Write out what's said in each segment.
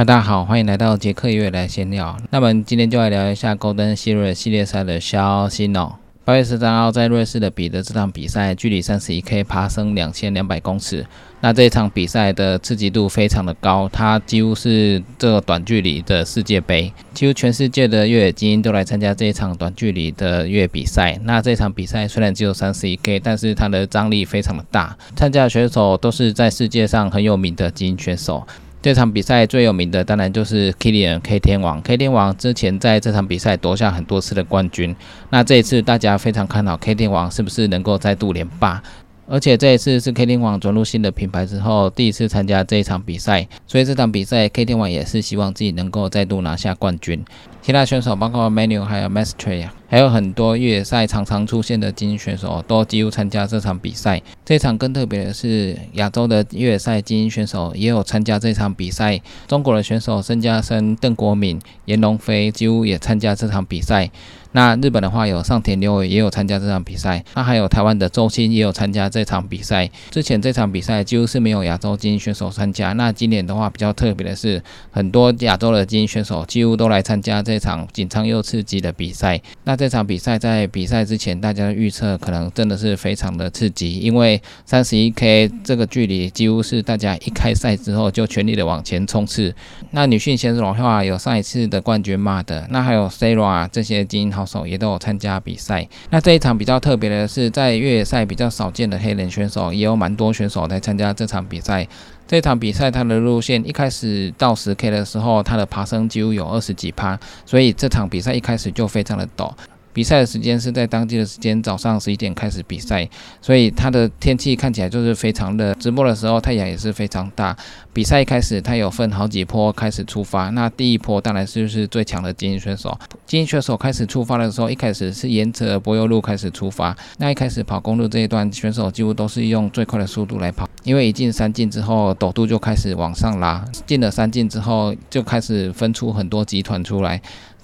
大家好，欢迎来到杰克月来闲聊。那么今天就来聊一下高登希瑞系列赛的消息哦。八月十三号在瑞士的彼得这场比赛，距离三十一 K 爬升两千两百公尺。那这一场比赛的刺激度非常的高，它几乎是这个短距离的世界杯，几乎全世界的越野精英都来参加这一场短距离的越野比赛。那这场比赛虽然只有三十一 K，但是它的张力非常的大，参加的选手都是在世界上很有名的精英选手。这场比赛最有名的当然就是 Kilian K 天王。K 天王之前在这场比赛夺下很多次的冠军，那这一次大家非常看好 K 天王是不是能够再度连霸？而且这一次是 K 天王转入新的品牌之后第一次参加这一场比赛，所以这场比赛 K 天王也是希望自己能够再度拿下冠军。其他选手包括 Manu 还有 Mastery 还有很多越野赛常常出现的精英选手都几乎参加这场比赛。这场更特别的是，亚洲的越野赛精英选手也有参加这场比赛。中国的选手申嘉生、邓国敏、严龙飞几乎也参加这场比赛。那日本的话有上田刘也有参加这场比赛。那还有台湾的周鑫也有参加这场比赛。之前这场比赛几乎是没有亚洲精英选手参加。那今年的话比较特别的是，很多亚洲的精英选手几乎都来参加。这场紧张又刺激的比赛，那这场比赛在比赛之前，大家预测可能真的是非常的刺激，因为三十一 K 这个距离几乎是大家一开赛之后就全力的往前冲刺。那女性选手的话，有上一次的冠军马的，那还有 Sarah 这些精英好手也都有参加比赛。那这一场比较特别的是，在越野赛比较少见的黑人选手，也有蛮多选手来参加这场比赛。这场比赛它的路线一开始到十 K 的时候，它的爬升几乎有二十几趴，所以这场比赛一开始就非常的陡。比赛的时间是在当地的时间早上十一点开始比赛，所以它的天气看起来就是非常的。直播的时候太阳也是非常大。比赛一开始它有分好几波开始出发，那第一波当然是是最强的精英选手。精英选手开始出发的时候，一开始是沿着柏油路开始出发。那一开始跑公路这一段，选手几乎都是用最快的速度来跑，因为一进山径之后，陡度就开始往上拉。进了山进之后，就开始分出很多集团出来。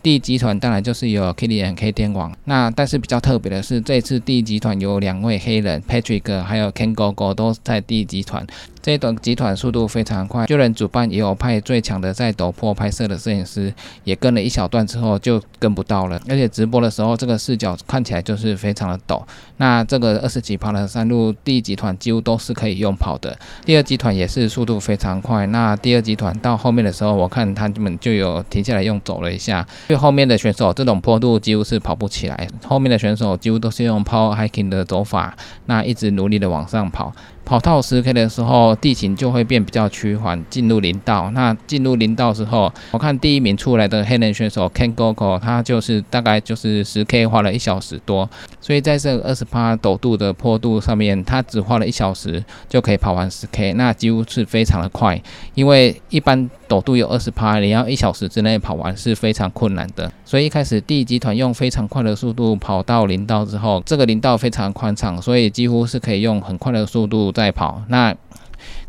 第一集团当然就是有 k i l i a n K 天王，那但是比较特别的是，这次第一集团有两位黑人 Patrick 还有 Ken Gogo 都在第一集团。这段集团速度非常快，就连主办也有派最强的在陡坡拍摄的摄影师，也跟了一小段之后就跟不到了。而且直播的时候，这个视角看起来就是非常的陡。那这个二十几趴的山路，第一集团几乎都是可以用跑的，第二集团也是速度非常快。那第二集团到后面的时候，我看他们就有停下来用走了一下。就后面的选手，这种坡度几乎是跑不起来，后面的选手几乎都是用 power hiking 的走法，那一直努力的往上跑。跑到十 K 的时候，地形就会变比较趋缓，进入林道。那进入林道之后，我看第一名出来的黑人选手 Ken Gogo，他就是大概就是十 K 花了一小时多，所以在这个二十八陡度的坡度上面，他只花了一小时就可以跑完十 K，那几乎是非常的快，因为一般。陡度有二十趴，你要一小时之内跑完是非常困难的。所以一开始第一集团用非常快的速度跑到林道之后，这个林道非常宽敞，所以几乎是可以用很快的速度在跑。那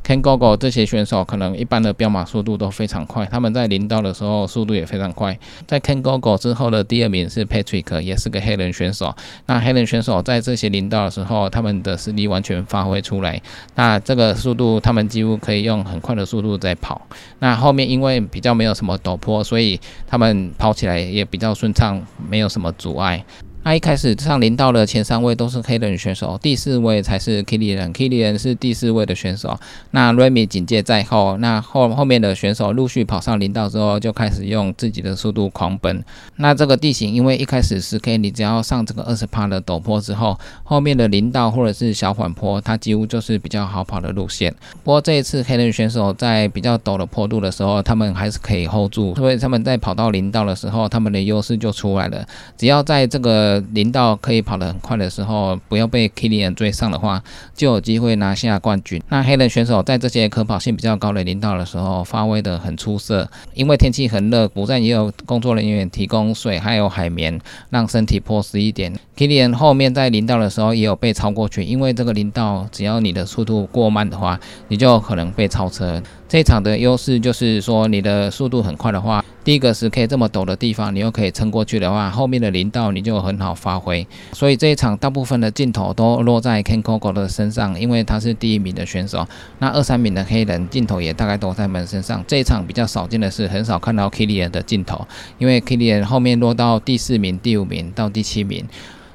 Ken Gogo 这些选手可能一般的标马速度都非常快，他们在领道的时候速度也非常快。在 Ken Gogo 之后的第二名是 Patrick，也是个黑人选手。那黑人选手在这些领道的时候，他们的实力完全发挥出来。那这个速度，他们几乎可以用很快的速度在跑。那后面因为比较没有什么陡坡，所以他们跑起来也比较顺畅，没有什么阻碍。他一开始上林道的前三位都是黑人选手，第四位才是 Kilian，Kilian 是第四位的选手。那 Remy 紧接在后，那后后面的选手陆续跑上林道之后，就开始用自己的速度狂奔。那这个地形，因为一开始十 K，你只要上这个二十帕的陡坡之后，后面的林道或者是小缓坡，它几乎就是比较好跑的路线。不过这一次黑人选手在比较陡的坡度的时候，他们还是可以 hold 住，所以他们在跑到林道的时候，他们的优势就出来了。只要在这个林道可以跑得很快的时候，不要被 Kilian 追上的话，就有机会拿下冠军。那黑人选手在这些可跑性比较高的领道的时候，发挥得很出色。因为天气很热，补站也有工作人员提供水，还有海绵，让身体泼湿一点。Kilian 后面在林道的时候也有被超过去，因为这个林道只要你的速度过慢的话，你就可能被超车。这场的优势就是说，你的速度很快的话，第一个是可以这么陡的地方，你又可以撑过去的话，后面的林道你就很好发挥。所以这一场大部分的镜头都落在 Ken Coco 的身上，因为他是第一名的选手。那二三名的黑人镜头也大概都在门身上。这一场比较少见的是，很少看到 Kilian 的镜头，因为 Kilian 后面落到第四名、第五名到第七名，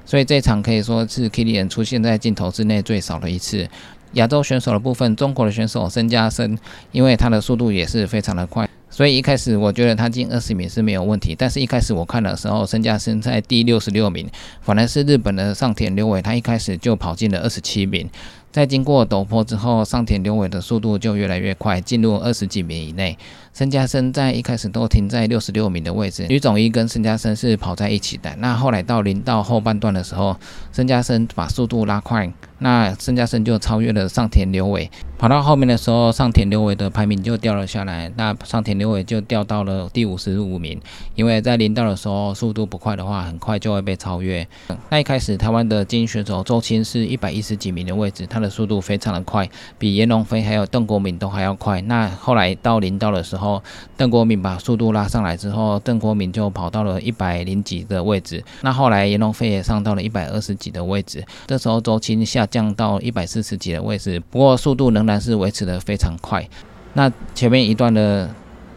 所以这一场可以说是 Kilian 出现在镜头之内最少的一次。亚洲选手的部分，中国的选手申嘉森，因为他的速度也是非常的快，所以一开始我觉得他进二十名是没有问题。但是一开始我看的时候，身价身在第六十六名，反而是日本的上田六伟，他一开始就跑进了二十七名。在经过陡坡之后，上田刘伟的速度就越来越快，进入二十几名以内。申嘉森在一开始都停在六十六名的位置，吕总一跟申嘉森是跑在一起的。那后来到临到后半段的时候，申嘉森把速度拉快。那申嘉森就超越了上田刘伟，跑到后面的时候，上田刘伟的排名就掉了下来。那上田刘伟就掉到了第五十五名，因为在临道的时候速度不快的话，很快就会被超越。那一开始台湾的精英选手周青是一百一十几名的位置，他的速度非常的快，比严龙飞还有邓国敏都还要快。那后来到临道的时候，邓国敏把速度拉上来之后，邓国敏就跑到了一百零几的位置。那后来严龙飞也上到了一百二十几的位置，这时候周青下。降到一百四十几的位置，不过速度仍然是维持的非常快。那前面一段的。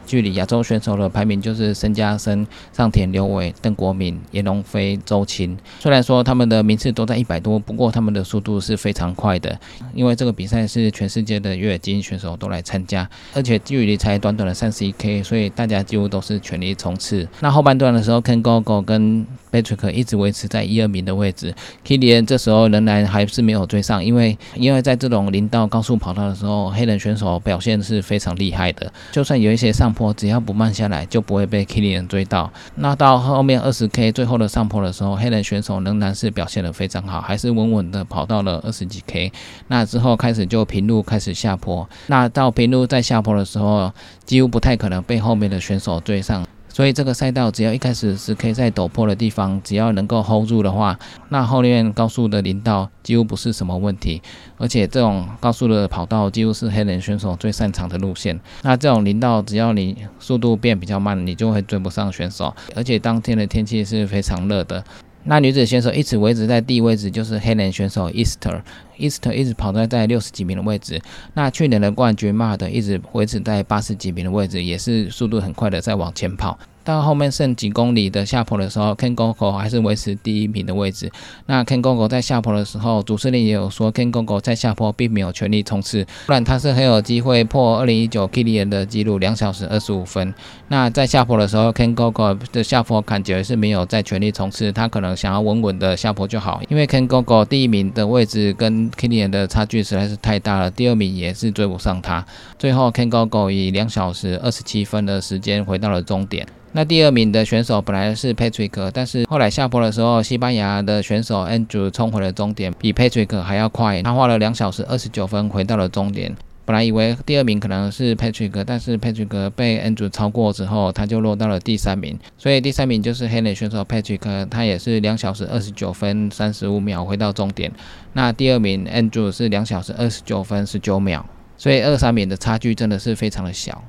距离亚洲选手的排名就是申嘉森、上田刘伟、邓国敏、严龙飞、周琴。虽然说他们的名次都在一百多，不过他们的速度是非常快的。因为这个比赛是全世界的越野精英选手都来参加，而且距离才短短的三十一 K，所以大家几乎都是全力冲刺。那后半段的时候，Ken Gogo 跟 Patrick 一直维持在一二名的位置，Kilian 这时候仍然还是没有追上，因为因为在这种林道高速跑道的时候，黑人选手表现是非常厉害的，就算有一些上。坡只要不慢下来，就不会被 Kilian 追到。那到后面二十 K 最后的上坡的时候，黑人选手仍然是表现得非常好，还是稳稳的跑到了二十几 K。那之后开始就平路开始下坡，那到平路在下坡的时候，几乎不太可能被后面的选手追上。所以这个赛道只要一开始是可以在陡坡的地方，只要能够 hold 住的话，那后面高速的林道几乎不是什么问题。而且这种高速的跑道几乎是黑人选手最擅长的路线。那这种林道只要你速度变比较慢，你就会追不上选手。而且当天的天气是非常热的。那女子选手一直维持在第一位置，就是黑人选手 Easter Easter 一直跑在在六十几名的位置。那去年的冠军 Mart 一直维持在八十几名的位置，也是速度很快的在往前跑。到后面剩几公里的下坡的时候，Ken Gogo 还是维持第一名的位置。那 Ken Gogo 在下坡的时候，主持人也有说，Ken Gogo 在下坡并没有全力冲刺，不然他是很有机会破二零一九 Kilian 的纪录两小时二十五分。那在下坡的时候，Ken Gogo 的下坡感觉是没有在全力冲刺，他可能想要稳稳的下坡就好。因为 Ken Gogo 第一名的位置跟 Kilian 的差距实在是太大了，第二名也是追不上他。最后 Ken Gogo 以两小时二十七分的时间回到了终点。那第二名的选手本来是 Patrick，但是后来下坡的时候，西班牙的选手 Andrew 冲回了终点，比 Patrick 还要快，他花了两小时二十九分回到了终点。本来以为第二名可能是 Patrick，但是 Patrick 被 Andrew 超过之后，他就落到了第三名。所以第三名就是黑人选手 Patrick，他也是两小时二十九分三十五秒回到终点。那第二名 Andrew 是两小时二十九分十九秒，所以二三名的差距真的是非常的小。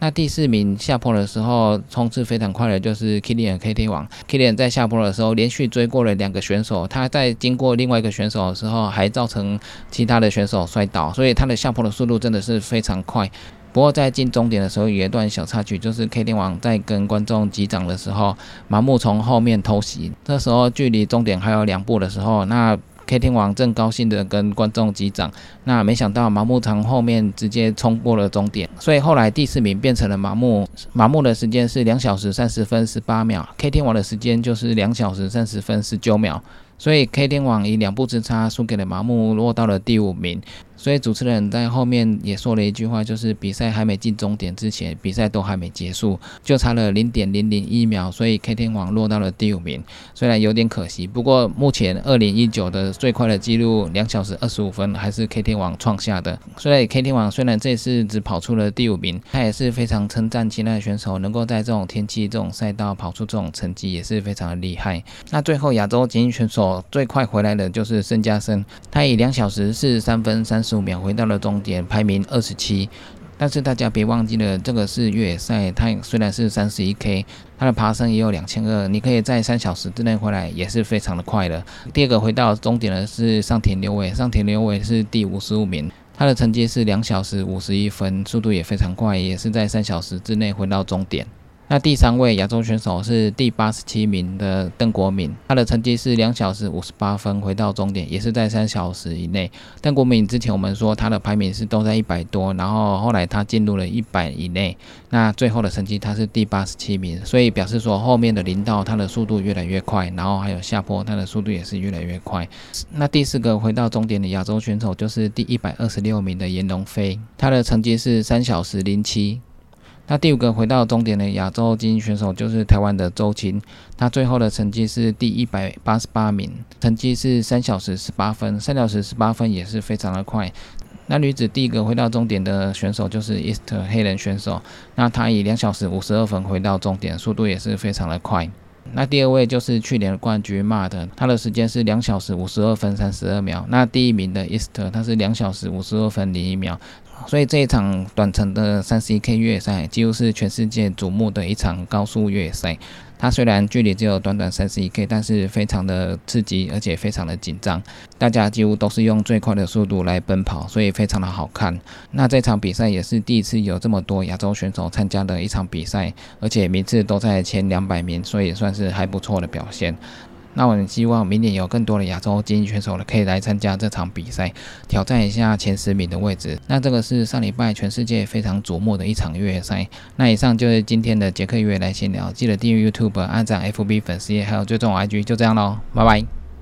那第四名下坡的时候冲刺非常快的，就是 Kilian KT 王。Kilian 在下坡的时候连续追过了两个选手，他在经过另外一个选手的时候，还造成其他的选手摔倒，所以他的下坡的速度真的是非常快。不过在进终点的时候有一段小插曲，就是 KT 王在跟观众击掌的时候，盲目从后面偷袭，这时候距离终点还有两步的时候，那。K 天王正高兴的跟观众击掌，那没想到麻木长后面直接冲过了终点，所以后来第四名变成了麻木，麻木的时间是两小时三十分十八秒，K 天王的时间就是两小时三十分十九秒，所以 K 天王以两步之差输给了麻木，落到了第五名。所以主持人在后面也说了一句话，就是比赛还没进终点之前，比赛都还没结束，就差了零点零零一秒，所以 K 天王落到了第五名，虽然有点可惜，不过目前二零一九的最快的记录两小时二十五分还是 K 天王创下的。所以 K 天王虽然这次只跑出了第五名，他也是非常称赞其他的选手能够在这种天气、这种赛道跑出这种成绩，也是非常的厉害。那最后亚洲精英选手最快回来的就是申嘉生，他以两小时四十三分三十。五秒回到了终点，排名二十七。但是大家别忘记了，这个是越野赛，它虽然是三十一 K，它的爬升也有两千二，你可以在三小时之内回来，也是非常的快的。第二个回到终点的是上田刘伟，上田刘伟是第五十五名，他的成绩是两小时五十一分，速度也非常快，也是在三小时之内回到终点。那第三位亚洲选手是第八十七名的邓国敏，他的成绩是两小时五十八分，回到终点也是在三小时以内。邓国敏之前我们说他的排名是都在一百多，然后后来他进入了一百以内，那最后的成绩他是第八十七名，所以表示说后面的林道他的速度越来越快，然后还有下坡他的速度也是越来越快。那第四个回到终点的亚洲选手就是第一百二十六名的严龙飞，他的成绩是三小时零七。那第五个回到终点的亚洲精英选手就是台湾的周琴，他最后的成绩是第一百八十八名，成绩是三小时十八分，三小时十八分也是非常的快。那女子第一个回到终点的选手就是 East 黑人选手，那她以两小时五十二分回到终点，速度也是非常的快。那第二位就是去年冠军 Mart，他的时间是两小时五十二分三十二秒。那第一名的 East，他是两小时五十二分零一秒。所以这一场短程的三十一 K 越野赛，几乎是全世界瞩目的一场高速越野赛。它虽然距离只有短短三十一 K，但是非常的刺激，而且非常的紧张。大家几乎都是用最快的速度来奔跑，所以非常的好看。那这场比赛也是第一次有这么多亚洲选手参加的一场比赛，而且名次都在前两百名，所以算是还不错的表现。那我们希望明年有更多的亚洲精英选手呢，可以来参加这场比赛，挑战一下前十名的位置。那这个是上礼拜全世界非常瞩目的一场越野赛。那以上就是今天的杰克越野来闲聊，记得订阅 YouTube、按赞 FB 粉丝页，还有追踪 IG，就这样喽，拜拜。